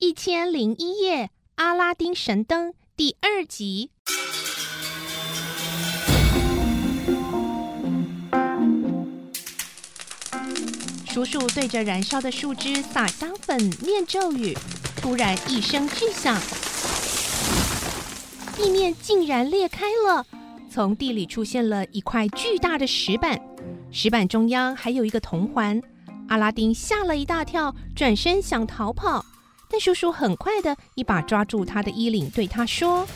一千零一夜《阿拉丁神灯》第二集。叔叔对着燃烧的树枝撒香粉，念咒语。突然一声巨响，地面竟然裂开了，从地里出现了一块巨大的石板，石板中央还有一个铜环。阿拉丁吓了一大跳，转身想逃跑，但叔叔很快的一把抓住他的衣领，对他说：“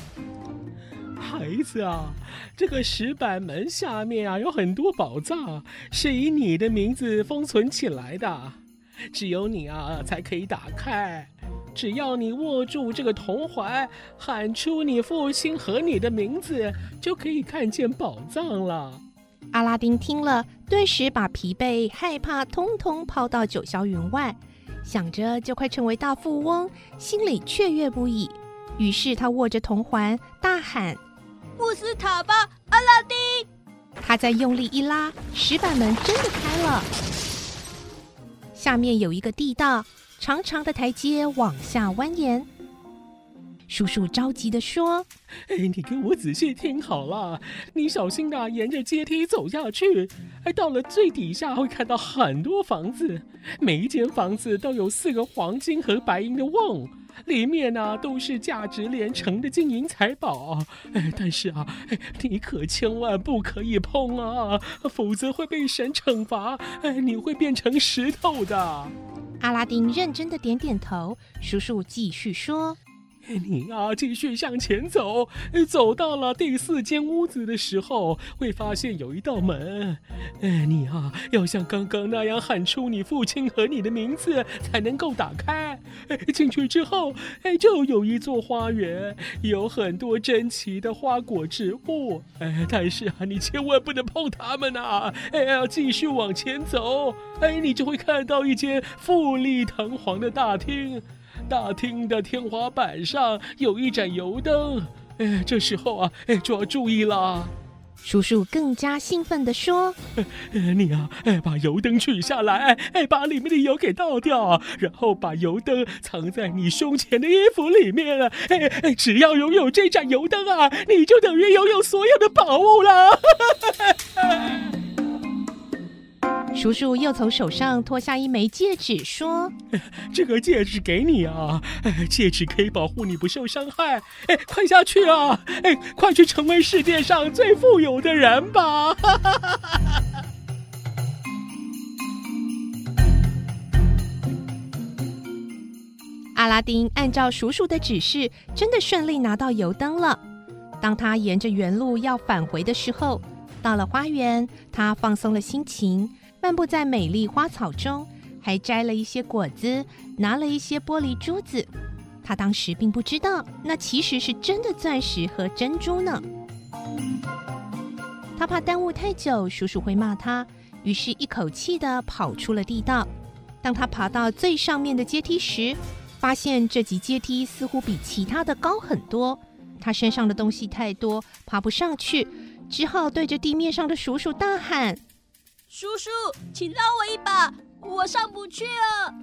孩子啊，这个石板门下面啊有很多宝藏，是以你的名字封存起来的，只有你啊才可以打开。只要你握住这个铜环，喊出你父亲和你的名字，就可以看见宝藏了。”阿拉丁听了，顿时把疲惫、害怕通通抛到九霄云外，想着就快成为大富翁，心里雀跃不已。于是他握着铜环，大喊：“穆斯塔巴，阿拉丁！”他再用力一拉，石板门真的开了。下面有一个地道，长长的台阶往下蜿蜒。叔叔着急的说：“哎，你给我仔细听好了，你小心的沿着阶梯走下去。哎，到了最底下会看到很多房子，每一间房子都有四个黄金和白银的瓮，里面呢都是价值连城的金银财宝。哎，但是啊，哎，你可千万不可以碰啊，否则会被神惩罚。哎，你会变成石头的。”阿拉丁认真的点点头。叔叔继续说。你啊，继续向前走，走到了第四间屋子的时候，会发现有一道门。哎，你啊，要像刚刚那样喊出你父亲和你的名字，才能够打开。进去之后，哎，就有一座花园，有很多珍奇的花果植物。哎，但是啊，你千万不能碰它们呐！哎，要继续往前走，哎，你就会看到一间富丽堂皇的大厅。大厅的天花板上有一盏油灯，哎，这时候啊，哎，就要注意了。叔叔更加兴奋地说：“你啊，哎，把油灯取下来，哎，把里面的油给倒掉，然后把油灯藏在你胸前的衣服里面。哎哎，只要拥有这盏油灯啊，你就等于拥有所有的宝物了。”叔叔又从手上脱下一枚戒指，说：“ 这个戒指给你啊，戒指可以保护你不受伤害。哎，快下去啊！哎，快去成为世界上最富有的人吧！” 阿拉丁按照叔叔的指示，真的顺利拿到油灯了。当他沿着原路要返回的时候，到了花园，他放松了心情。漫步在美丽花草中，还摘了一些果子，拿了一些玻璃珠子。他当时并不知道，那其实是真的钻石和珍珠呢。他怕耽误太久，叔叔会骂他，于是一口气的跑出了地道。当他爬到最上面的阶梯时，发现这级阶梯似乎比其他的高很多。他身上的东西太多，爬不上去，只好对着地面上的叔叔大喊。叔叔，请拉我一把，我上不去了！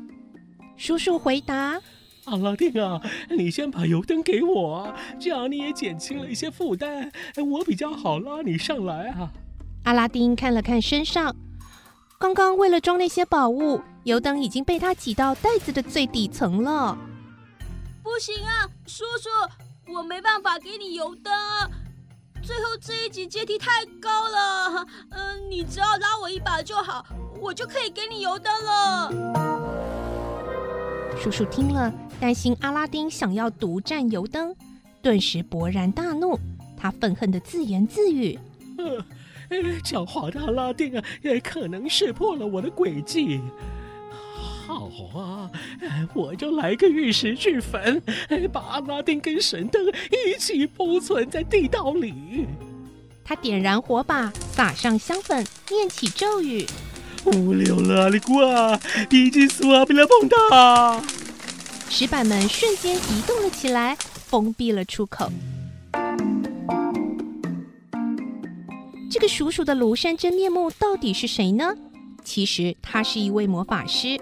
叔叔回答：“阿拉丁啊，你先把油灯给我，这样你也减轻了一些负担，我比较好拉你上来啊。”阿拉丁看了看身上，刚刚为了装那些宝物，油灯已经被他挤到袋子的最底层了。不行啊，叔叔，我没办法给你油灯。最后这一级阶梯太高了，嗯，你只要拉我一把就好，我就可以给你油灯了。叔叔听了，担心阿拉丁想要独占油灯，顿时勃然大怒，他愤恨的自言自语：“狡猾的阿拉丁啊，也可能识破了我的诡计。”好啊，我就来个玉石俱焚，把阿拉丁跟神灯一起封存在地道里。他点燃火把，撒上香粉，念起咒语：“乌溜拉里瓜，已经苏阿比拉碰到。”石板们瞬间移动了起来，封闭了出口。这个鼠鼠的庐山真面目到底是谁呢？其实他是一位魔法师。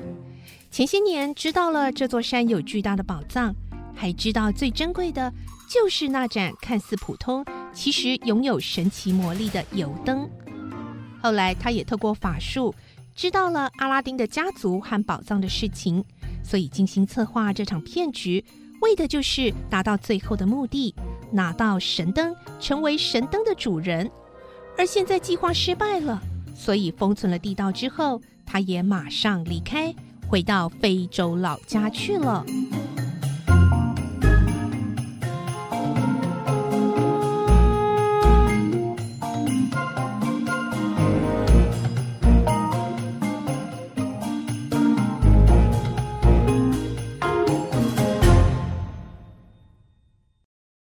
前些年知道了这座山有巨大的宝藏，还知道最珍贵的就是那盏看似普通，其实拥有神奇魔力的油灯。后来，他也透过法术知道了阿拉丁的家族和宝藏的事情，所以精心策划这场骗局，为的就是达到最后的目的，拿到神灯，成为神灯的主人。而现在计划失败了，所以封存了地道之后，他也马上离开，回到非洲老家去了。